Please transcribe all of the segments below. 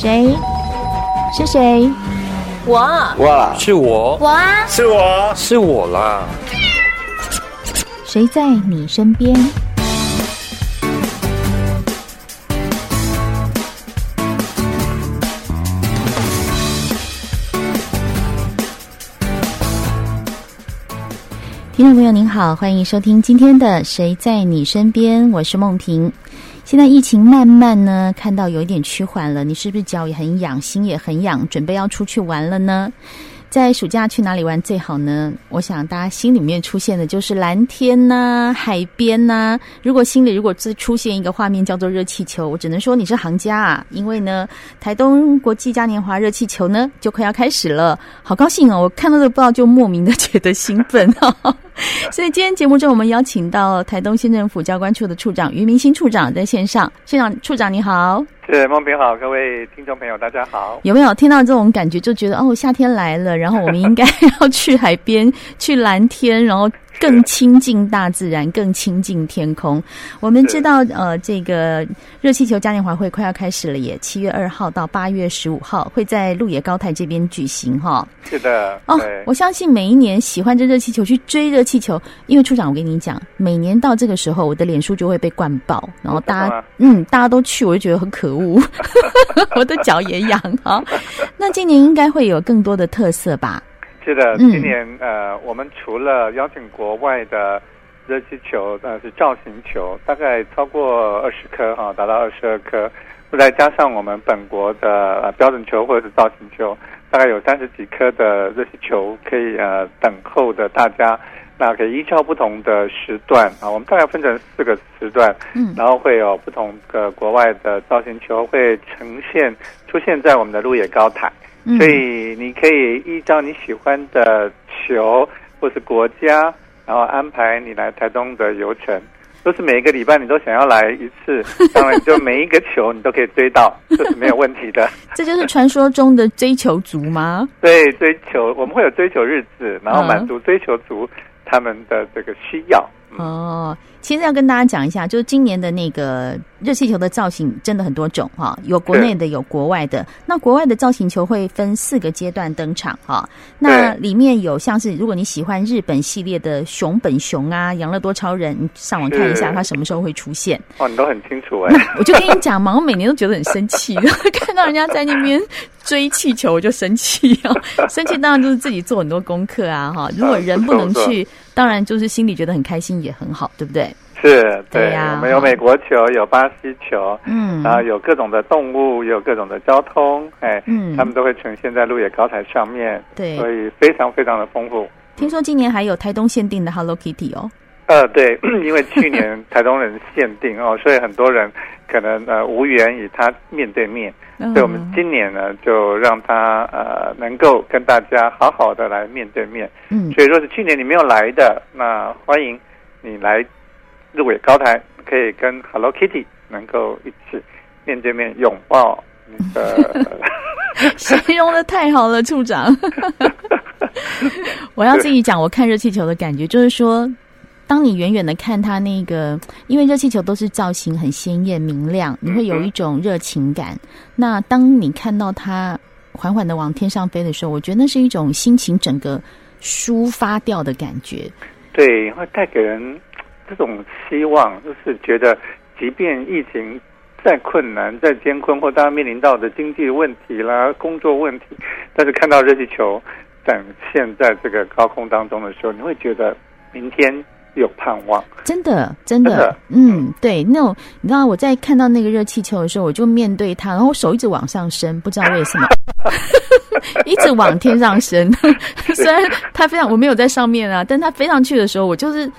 谁？是谁？我。哇，是我。我啊，是我，是我啦。谁在你身边？听众朋友您好，欢迎收听今天的《谁在你身边》，我是梦萍。现在疫情慢慢呢，看到有一点趋缓了，你是不是脚也很痒，心也很痒，准备要出去玩了呢？在暑假去哪里玩最好呢？我想大家心里面出现的就是蓝天呐、海边呐、如果心里如果出现一个画面叫做热气球，我只能说你是行家啊，因为呢，台东国际嘉年华热气球呢就快要开始了，好高兴哦！我看到这个报就莫名的觉得兴奋哈。所以今天节目中，我们邀请到台东县政府交管处的处长于明星处长在线上。县长、处长你好。是孟平好，各位听众朋友大家好。有没有听到这种感觉，就觉得哦，夏天来了，然后我们应该 要去海边，去蓝天，然后。更亲近大自然，更亲近天空。我们知道，呃，这个热气球嘉年华会快要开始了耶，七月二号到八月十五号会在鹿野高台这边举行哈。是的，哦，我相信每一年喜欢这热气球去追热气球，因为处长，我跟你讲，每年到这个时候，我的脸书就会被灌爆，然后大家，嗯，大家都去，我就觉得很可恶，我的脚也痒哈。那今年应该会有更多的特色吧？是的，今年呃，我们除了邀请国外的热气球，呃，是造型球，大概超过二十颗哈，达到二十二颗，再加上我们本国的呃标准球或者是造型球，大概有三十几颗的热气球可以呃等候的大家，那可以依照不同的时段啊，我们大概分成四个时段，嗯，然后会有不同的国外的造型球会呈现出现在我们的鹿野高台。所以你可以依照你喜欢的球或是国家，然后安排你来台东的游程。都是每一个礼拜你都想要来一次，当然就每一个球你都可以追到，这是没有问题的。这就是传说中的追求族吗？对，追求我们会有追求日子，然后满足追求族他们的这个需要。嗯、哦。其实要跟大家讲一下，就是今年的那个热气球的造型真的很多种哈，有国内的，有国外的。那国外的造型球会分四个阶段登场哈。那里面有像是如果你喜欢日本系列的熊本熊啊、养乐多超人，你上网看一下它什么时候会出现。哦，你都很清楚哎。我就跟你讲嘛，我每年都觉得很生气，看到人家在那边追气球我就生气啊。生气当然就是自己做很多功课啊哈。如果人不能去。当然，就是心里觉得很开心，也很好，对不对？是，对，对呀。我们有美国球，有巴西球，嗯，然后有各种的动物，也有各种的交通，哎，嗯，他们都会呈现在路野高台上面，对，所以非常非常的丰富。听说今年还有台东限定的 Hello Kitty 哦。呃，对，因为去年台东人限定哦，所以很多人可能呃无缘与他面对面，所以我们今年呢就让他呃能够跟大家好好的来面对面。嗯，所以若是去年你没有来的，那欢迎你来鹿野高台，可以跟 Hello Kitty 能够一起面对面拥抱你的。形容的太好了，处长。我要自己讲，我看热气球的感觉就是说。当你远远的看它那个，因为热气球都是造型很鲜艳明亮，你会有一种热情感。嗯、那当你看到它缓缓的往天上飞的时候，我觉得那是一种心情整个抒发掉的感觉。对，会带给人这种希望，就是觉得即便疫情再困难、再艰困，或大家面临到的经济问题啦、工作问题，但是看到热气球展现在这个高空当中的时候，你会觉得明天。有盼望，真的，真的，真的嗯，对，那种你知道我在看到那个热气球的时候，我就面对它，然后我手一直往上升，不知道为什么，一直往天上升。虽然它飞上，我没有在上面啊，但它飞上去的时候，我就是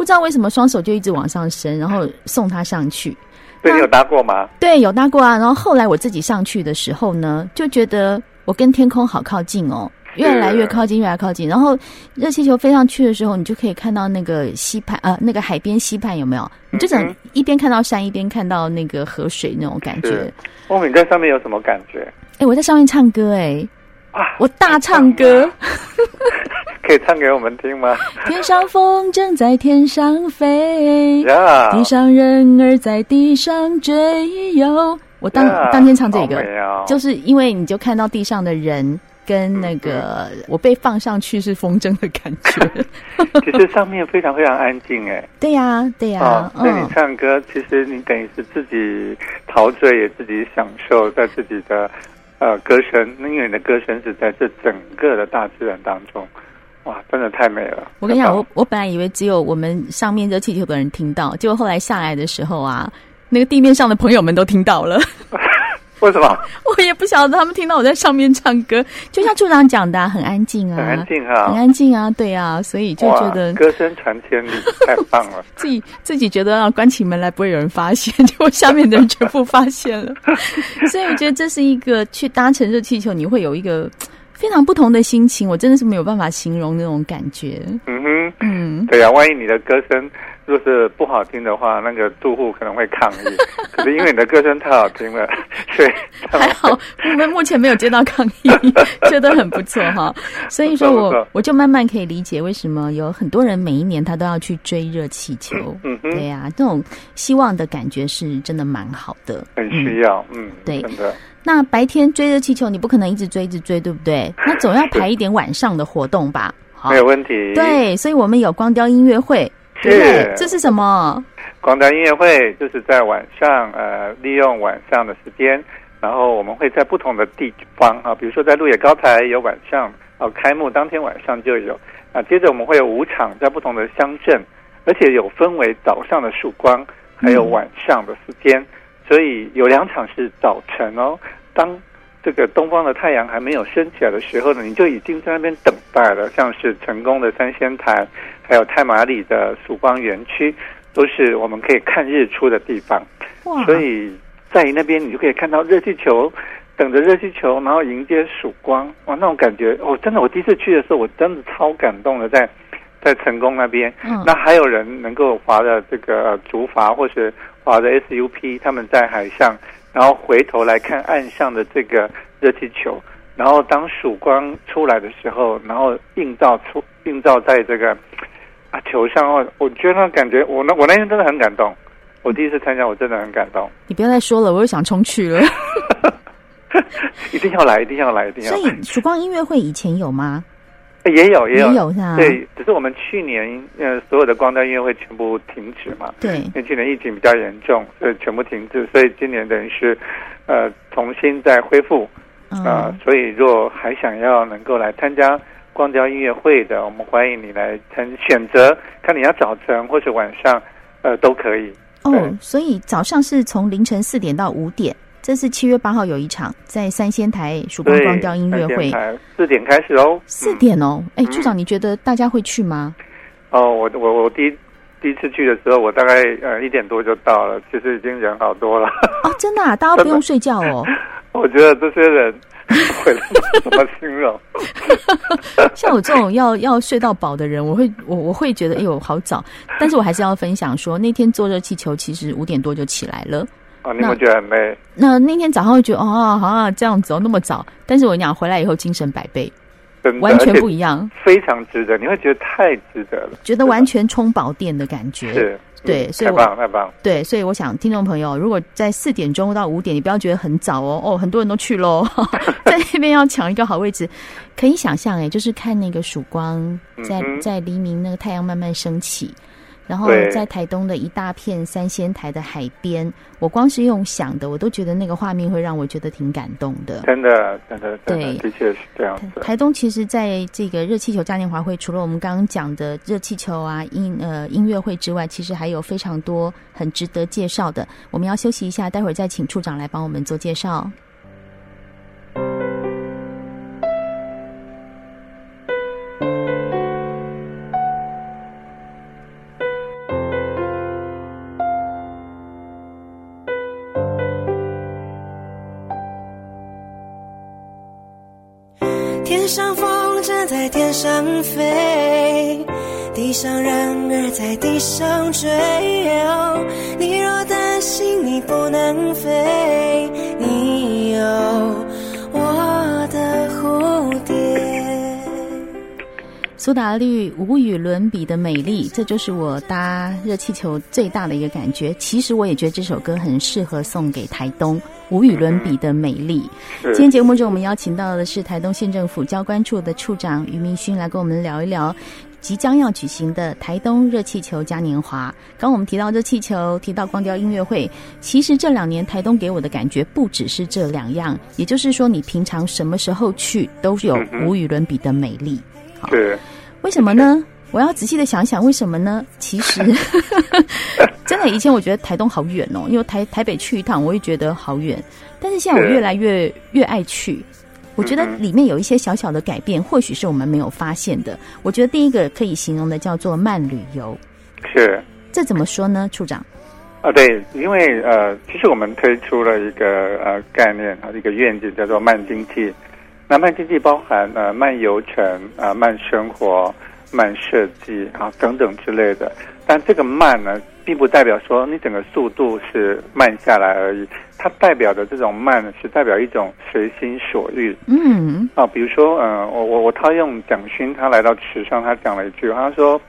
不知道为什么双手就一直往上升，然后送他上去。对，你有搭过吗？对，有搭过啊。然后后来我自己上去的时候呢，就觉得我跟天空好靠近哦。越来越靠近，越来越靠近。然后热气球飞上去的时候，你就可以看到那个溪畔，呃，那个海边溪畔有没有？你就整一边看到山，一边看到那个河水那种感觉。哦，你在上面有什么感觉？哎，我在上面唱歌，哎，啊，我大唱歌，可以唱给我们听吗？天上风筝在天上飞，地上人儿在地上追哟。我当、yeah, 当天唱这个，哦、就是因为你就看到地上的人跟那个、嗯、我被放上去是风筝的感觉。其实上面非常非常安静，哎。对呀、啊，对呀、啊。哦，所以你唱歌，嗯、其实你等于是自己陶醉，也自己享受在自己的呃歌声，因为你的歌声是在这整个的大自然当中。哇，真的太美了！我跟你讲，我我本来以为只有我们上面热气球的人听到，结果后来下来的时候啊，那个地面上的朋友们都听到了。为什么？我也不晓得，他们听到我在上面唱歌，就像处长讲的、啊，很安静啊，很安静啊，很安静啊，对啊，所以就觉得歌声传千里，太棒了。自己自己觉得要关起门来不会有人发现，结果下面的人全部发现了。所以我觉得这是一个去搭乘热气球，你会有一个。非常不同的心情，我真的是没有办法形容那种感觉。嗯哼，嗯，对呀、啊，万一你的歌声若是不好听的话，那个住户可能会抗议。可是因为你的歌声太好听了，所以还好，我们目前没有接到抗议，觉得很不错哈。所以说我我就慢慢可以理解为什么有很多人每一年他都要去追热气球。嗯哼，对呀、啊，这种希望的感觉是真的蛮好的，很需要。嗯，嗯对，真的。那白天追热气球，你不可能一直追一直追，对不对？那总要排一点晚上的活动吧？没有问题。对，所以我们有光雕音乐会，对不对？这是什么？光雕音乐会就是在晚上，呃，利用晚上的时间，然后我们会在不同的地方啊，比如说在鹿野高台有晚上，哦，开幕当天晚上就有啊。接着我们会有五场在不同的乡镇，而且有分为早上的曙光，还有晚上的时间。嗯所以有两场是早晨哦，当这个东方的太阳还没有升起来的时候呢，你就已经在那边等待了。像是成功的三仙台，还有太麻里的曙光园区，都是我们可以看日出的地方。哇！所以在那边你就可以看到热气球，等着热气球，然后迎接曙光。哇，那种感觉哦，真的，我第一次去的时候，我真的超感动的，在在成功那边。嗯。那还有人能够划的这个竹筏，或是。划的 SUP，他们在海上，然后回头来看岸上的这个热气球，然后当曙光出来的时候，然后映照出映照在这个啊球上哦，我觉得那感觉，我那我那天真的很感动，我第一次参加，我真的很感动。你不要再说了，我又想冲去了。一定要来，一定要来，一定要来。所以曙光音乐会以前有吗？也有也有，也有是吧？对，只是我们去年呃所有的光雕音乐会全部停止嘛。对，因为去年疫情比较严重，所以全部停止。所以今年等于是呃重新再恢复啊、呃嗯。所以若还想要能够来参加光雕音乐会的，我们欢迎你来参选择，看你要早晨或者晚上呃都可以。哦，所以早上是从凌晨四点到五点。这是七月八号有一场在三仙台曙光光雕音乐会，四点开始哦。四点哦，哎、嗯，处长，你觉得大家会去吗？哦，我我我第一第一次去的时候，我大概呃一点多就到了，其实已经人好多了。哦，真的啊，大家不用睡觉哦。我觉得这些人 会怎么形容？像我这种要要睡到饱的人，我会我我会觉得哎呦好早，但是我还是要分享说，那天坐热气球其实五点多就起来了。哦，你会觉得很累？那那天早上会觉得哦，好像这样子哦，那么早。但是我讲回来以后精神百倍，完全不一样，非常值得。你会觉得太值得了，觉得完全充饱电的感觉。是，对，嗯、所以太棒太棒。对，所以我想听众朋友，如果在四点钟到五点，你不要觉得很早哦。哦，很多人都去喽，在那边要抢一个好位置，可以想象哎，就是看那个曙光在在黎明，那个太阳慢慢升起。然后在台东的一大片三仙台的海边，我光是用想的，我都觉得那个画面会让我觉得挺感动的。真的，真的，真的，对，的确是这样子。台东其实在这个热气球嘉年华会，除了我们刚刚讲的热气球啊音呃音乐会之外，其实还有非常多很值得介绍的。我们要休息一下，待会儿再请处长来帮我们做介绍。天上飞，地上人儿在地上追。你若担心你不能飞，你有苏打绿无与伦比的美丽，这就是我搭热气球最大的一个感觉。其实我也觉得这首歌很适合送给台东，无与伦比的美丽。嗯、今天节目中我们邀请到的是台东县政府交关处的处长于明勋来跟我们聊一聊即将要举行的台东热气球嘉年华。刚我们提到热气球，提到光雕音乐会，其实这两年台东给我的感觉不只是这两样，也就是说你平常什么时候去都有无与伦比的美丽。对，为什么呢？我要仔细的想想，为什么呢？其实，真的以前我觉得台东好远哦，因为台台北去一趟，我也觉得好远。但是现在我越来越越爱去，我觉得里面有一些小小的改变，或许是我们没有发现的。我觉得第一个可以形容的叫做慢旅游。是，这怎么说呢，处长？啊，对，因为呃，其实我们推出了一个呃概念啊，一个愿景叫做慢经济。那慢经济包含呃慢游程啊、呃、慢生活、慢设计啊等等之类的，但这个慢呢，并不代表说你整个速度是慢下来而已，它代表的这种慢是代表一种随心所欲。嗯啊，比如说呃，我我我套用蒋勋，他来到池上，他讲了一句，他说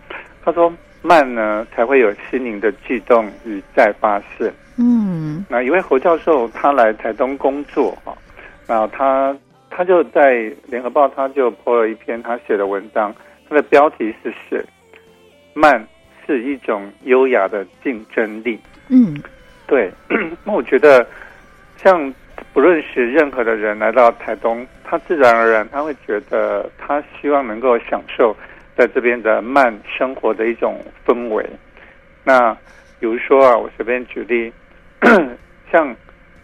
他说慢呢才会有心灵的悸动与再发现。嗯，那一位侯教授他来台东工作啊，然后他。他就在联合报，他就 po 了一篇他写的文章，他的标题是写“慢是一种优雅的竞争力”。嗯，对。那我觉得，像不认识任何的人来到台东，他自然而然他会觉得，他希望能够享受在这边的慢生活的一种氛围。那比如说啊，我随便举例，像。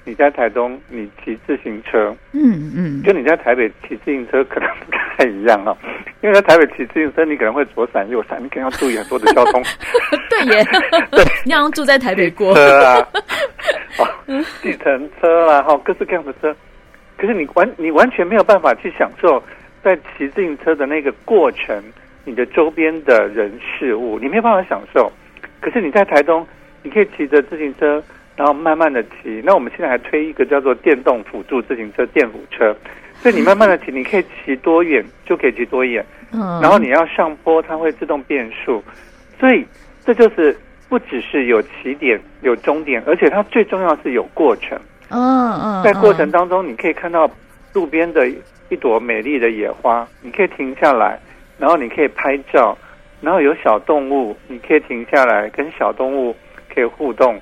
你在台东，你骑自行车，嗯嗯，跟你在台北骑自行车可能不太一样啊，因为在台北骑自行车，你可能会左闪右闪，你可能要注意很多的交通。对耶，对，你好像住在台北过。车啊，哦，计程车啦，哈，各式各样的车，可是你完你完全没有办法去享受在骑自行车的那个过程，你的周边的人事物，你没有办法享受。可是你在台东，你可以骑着自行车。然后慢慢的骑，那我们现在还推一个叫做电动辅助自行车电辅车，所以你慢慢的骑，你可以骑多远就可以骑多远，嗯，然后你要上坡，它会自动变速，所以这就是不只是有起点有终点，而且它最重要是有过程，嗯嗯，在过程当中你可以看到路边的一朵美丽的野花，你可以停下来，然后你可以拍照，然后有小动物，你可以停下来跟小动物可以互动。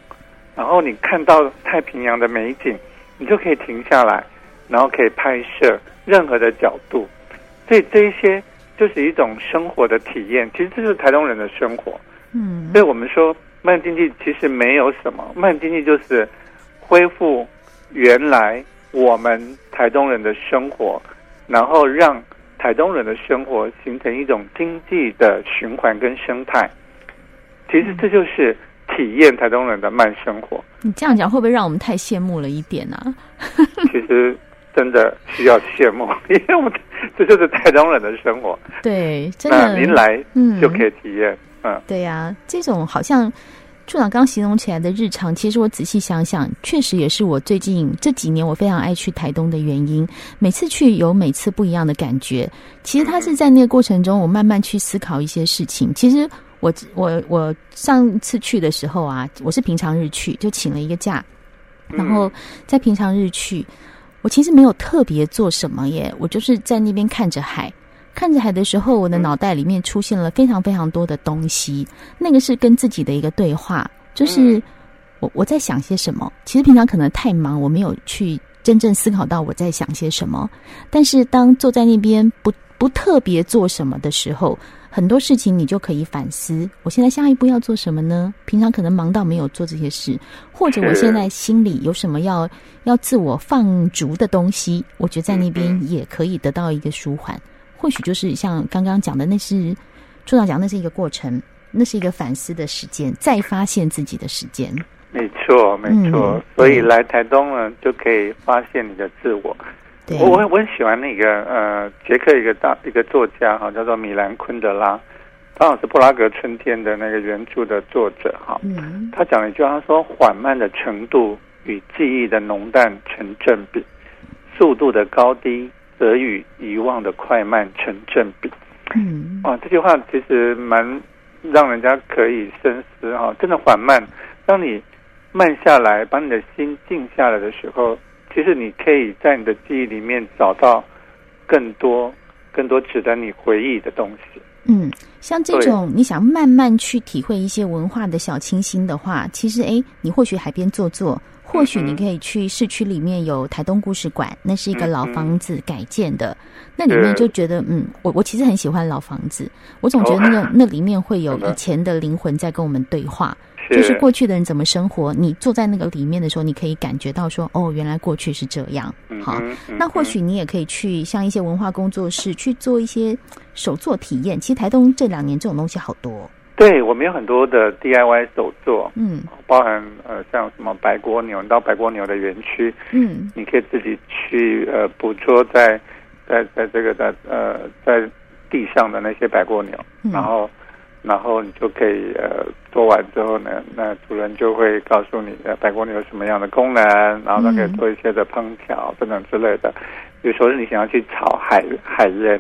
然后你看到太平洋的美景，你就可以停下来，然后可以拍摄任何的角度。所以这一些就是一种生活的体验。其实这是台东人的生活。嗯，所以我们说慢经济其实没有什么，慢经济就是恢复原来我们台东人的生活，然后让台东人的生活形成一种经济的循环跟生态。其实这就是。体验台东人的慢生活，你这样讲会不会让我们太羡慕了一点呢、啊？其实真的需要羡慕，因为我们这就是台东人的生活。对，真的，您来嗯就可以体验。嗯，嗯对呀、啊，这种好像处长刚形容起来的日常，其实我仔细想想，确实也是我最近这几年我非常爱去台东的原因。每次去有每次不一样的感觉。其实他是在那个过程中，我慢慢去思考一些事情。其实。我我我上次去的时候啊，我是平常日去，就请了一个假，然后在平常日去，我其实没有特别做什么耶，我就是在那边看着海，看着海的时候，我的脑袋里面出现了非常非常多的东西，那个是跟自己的一个对话，就是我我在想些什么。其实平常可能太忙，我没有去真正思考到我在想些什么，但是当坐在那边不不特别做什么的时候。很多事情你就可以反思，我现在下一步要做什么呢？平常可能忙到没有做这些事，或者我现在心里有什么要要自我放逐的东西，我觉得在那边也可以得到一个舒缓。或许就是像刚刚讲的，那是处长讲，那是一个过程，那是一个反思的时间，再发现自己的时间。没错，没错。嗯，所以来台东呢，就可以发现你的自我。对我我我很喜欢那个呃，捷克一个大一个作家哈，叫做米兰昆德拉，刚好是布拉格春天的那个原著的作者哈。嗯。他讲了一句话，他说：“缓慢的程度与记忆的浓淡成正比，速度的高低则与遗忘的快慢成正比。”嗯，哇，这句话其实蛮让人家可以深思哈、哦。真的缓慢，当你慢下来，把你的心静下来的时候，其实你可以在你的记忆里面找到更多、更多值得你回忆的东西。嗯，像这种你想慢慢去体会一些文化的小清新的话，其实哎，你或许海边坐坐。或许你可以去市区里面有台东故事馆，那是一个老房子改建的，那里面就觉得嗯，我我其实很喜欢老房子，我总觉得那个那里面会有以前的灵魂在跟我们对话，就是过去的人怎么生活，你坐在那个里面的时候，你可以感觉到说哦，原来过去是这样。好，那或许你也可以去像一些文化工作室去做一些手作体验。其实台东这两年这种东西好多。对，我们有很多的 DIY 手作，嗯，包含呃像什么白蜗牛，你到白蜗牛的园区，嗯，你可以自己去呃捕捉在在在这个在呃在地上的那些白蜗牛，嗯、然后然后你就可以呃做完之后呢，那主人就会告诉你呃白果牛有什么样的功能，然后它可以做一些的烹调等等之类的。比如说你想要去炒海海盐。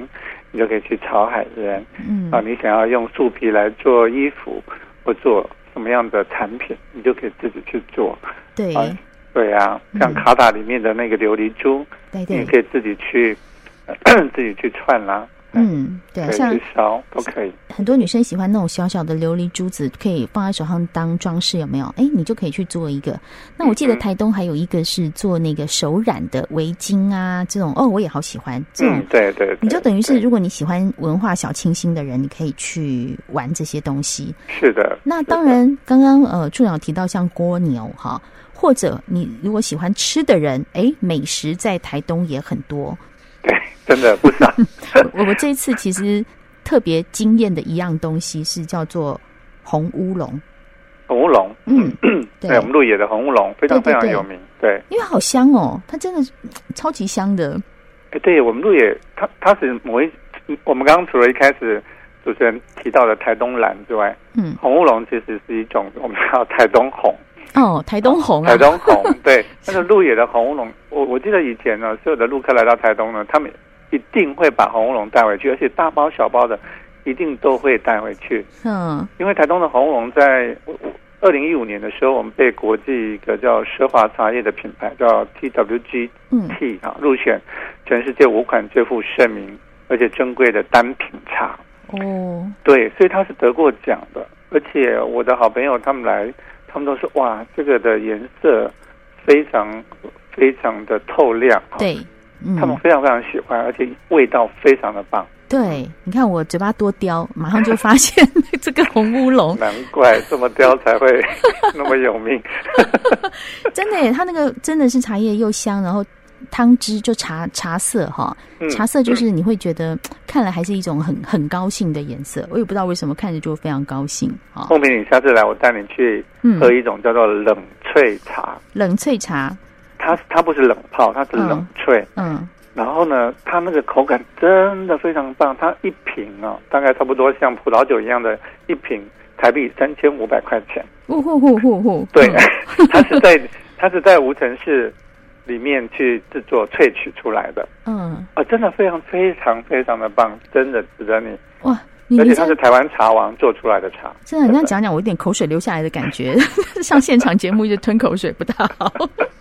你就可以去炒海盐，嗯啊，你想要用树皮来做衣服或做什么样的产品，你就可以自己去做。对，啊对啊，像卡塔里面的那个琉璃珠，你可以自己去，呃、自己去串啦。嗯，对啊，像烧都可以。很多女生喜欢那种小小的琉璃珠子，可以放在手上当装饰，有没有？哎，你就可以去做一个。那我记得台东还有一个是做那个手染的围巾啊，这种哦，我也好喜欢这种。嗯、对，对对，你就等于是，如果你喜欢文化小清新的人，你可以去玩这些东西。是的。那当然，刚刚呃，处长提到像蜗牛哈，或者你如果喜欢吃的人，哎，美食在台东也很多。对，真的不少。我我这一次其实特别惊艳的一样东西是叫做红乌龙。红乌龙，嗯，对，我们鹿野的红乌龙非常非常有名，对，因为好香哦，它真的超级香的。哎，对我们鹿野，它它是某一，我们刚刚除了一开始主持人提到的台东蓝之外，嗯，红乌龙其实是一种我们叫台东红。哦，台东红啊，台东红，对，那个鹿野的红乌龙，我我记得以前呢，所有的陆客来到台东呢，他们一定会把红乌龙带回去，而且大包小包的，一定都会带回去。嗯，因为台东的红乌龙在二零一五年的时候，我们被国际一个叫奢华茶叶的品牌叫 TWGT 啊、嗯、入选全世界五款最负盛名而且珍贵的单品茶。哦，对，所以它是得过奖的，而且我的好朋友他们来。他们都说哇，这个的颜色非常非常的透亮。对，嗯，他们非常非常喜欢，而且味道非常的棒。对，你看我嘴巴多刁，马上就发现这个红乌龙。难怪这么刁才会那么有名。真的耶，它那个真的是茶叶又香，然后。汤汁就茶茶色哈，茶色就是你会觉得 看来还是一种很很高兴的颜色，我也不知道为什么看着就非常高兴啊。后面你下次来，我带你去喝一种叫做冷萃茶。冷萃茶，它它不是冷泡，它是冷萃。嗯，然后呢，它那个口感真的非常棒。它一瓶啊，大概差不多像葡萄酒一样的一瓶，台币三千五百块钱。呼呼呼呼呼！对，它是在它是在无尘室。里面去制作萃取出来的，嗯，啊，真的非常非常非常的棒，真的值得你哇！而且它是台湾茶王做出来的茶，真的，你这样讲讲，我有点口水流下来的感觉，上现场节目一直吞口水，不大好。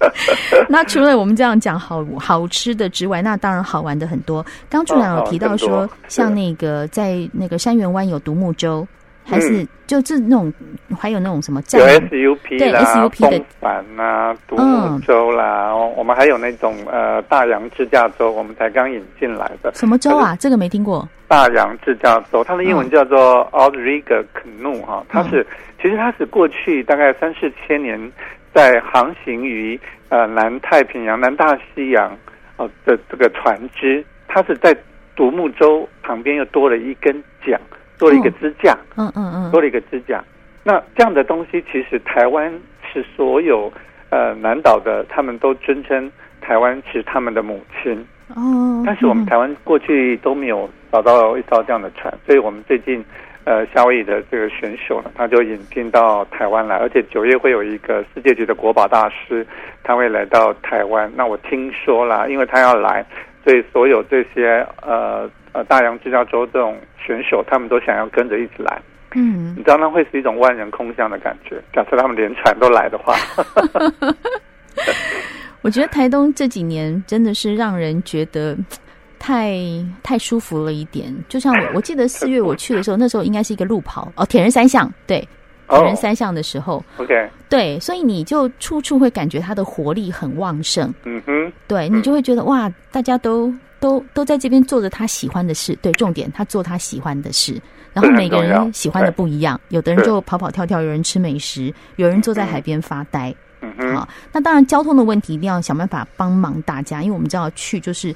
那除了我们这样讲好好吃的之外，那当然好玩的很多。刚助长有提到说，哦、像那个在那个山园湾有独木舟。还是就是那种，还有那种什么有 SUP 啦、SUP 的风帆啊、独木舟啦，嗯、我们还有那种呃大洋自驾舟，我们才刚引进来的。什么舟啊？这个没听过。大洋自驾舟，它的英文叫做 Outrigger Canoe 哈，它是、嗯、其实它是过去大概三四千年在航行于呃南太平洋、南大西洋哦的这个船只，它是在独木舟旁边又多了一根桨。多了一个支架，嗯嗯嗯，做了一个支架。那这样的东西，其实台湾是所有呃南岛的，他们都尊称台湾是他们的母亲。哦，但是我们台湾过去都没有找到一艘这样的船，所以我们最近呃夏威夷的这个选手呢，他就引进到台湾来，而且九月会有一个世界级的国宝大师，他会来到台湾。那我听说啦，因为他要来。所以所有这些呃呃大洋芝加州这种选手，他们都想要跟着一起来。嗯，你知道那会是一种万人空巷的感觉。假设他们连船都来的话 我觉得台东这几年真的是让人觉得太太舒服了一点。就像我，我记得四月我去的时候，那时候应该是一个路跑哦，铁人三项，对，铁人三项的时候。Oh, OK，对，所以你就处处会感觉他的活力很旺盛。嗯哼，对，你就会觉得哇，大家都都都在这边做着他喜欢的事。对，重点他做他喜欢的事。然后每个人喜欢的不一样，有的人就跑跑跳跳，有人吃美食，有人坐在海边发呆。嗯哼。好，那当然交通的问题一定要想办法帮忙大家，因为我们知道去就是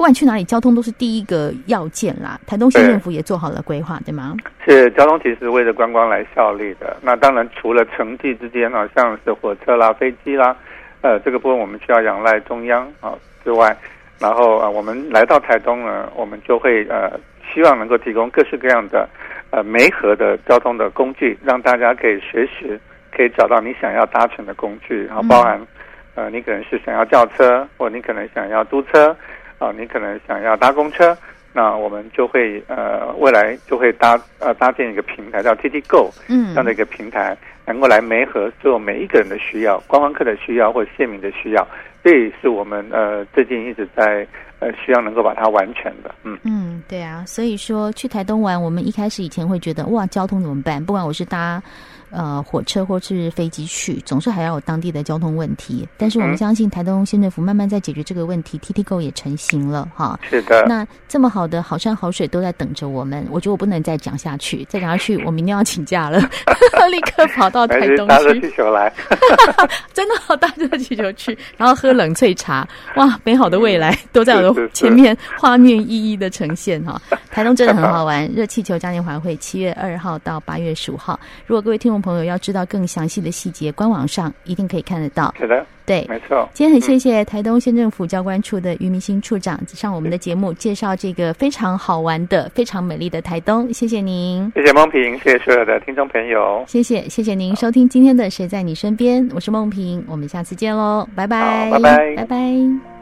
不管去哪里，交通都是第一个要件啦。台东县政府也做好了规划，对吗？是交通其实为了观光来效力的。那当然除了城际之间啊，像是火车啦、飞机啦，呃，这个部分我们需要仰赖中央啊之外，然后啊，我们来到台东呢，我们就会呃。希望能够提供各式各样的，呃，媒合的交通的工具，让大家可以随时可以找到你想要搭乘的工具，然后包含，呃，你可能是想要轿车，或你可能想要租车，啊、呃，你可能想要搭公车，那我们就会呃，未来就会搭呃搭建一个平台叫 TT Go，嗯，这样的一个平台，能够来媒合所有每一个人的需要，观光客的需要或者县民的需要，这也是我们呃最近一直在。呃，需要能够把它完成的，嗯嗯，对啊，所以说去台东玩，我们一开始以前会觉得哇，交通怎么办？不管我是搭呃火车或是飞机去，总是还要有当地的交通问题。但是我们相信台东县政府慢慢在解决这个问题，TT Go 也成型了哈。是的。那这么好的好山好水都在等着我们，我觉得我不能再讲下去，再讲下去我明天要请假了，立刻跑到台东去。搭热气球来，真的好，搭热气球去，然后喝冷萃茶，哇，美好的未来都在我的。前面画面一一的呈现哈，台东真的很好玩。热气球嘉年华会七月二号到八月十五号，如果各位听众朋友要知道更详细的细节，官网上一定可以看得到。是的，对，没错。今天很谢谢台东县政府交关处的于明星处长上我们的节目，介绍这个非常好玩的、非常美丽的台东。谢谢您，谢谢梦平，谢谢所有的听众朋友。谢谢，谢谢您收听今天的《谁在你身边》，我是梦平，我们下次见喽，拜拜，拜拜，拜拜。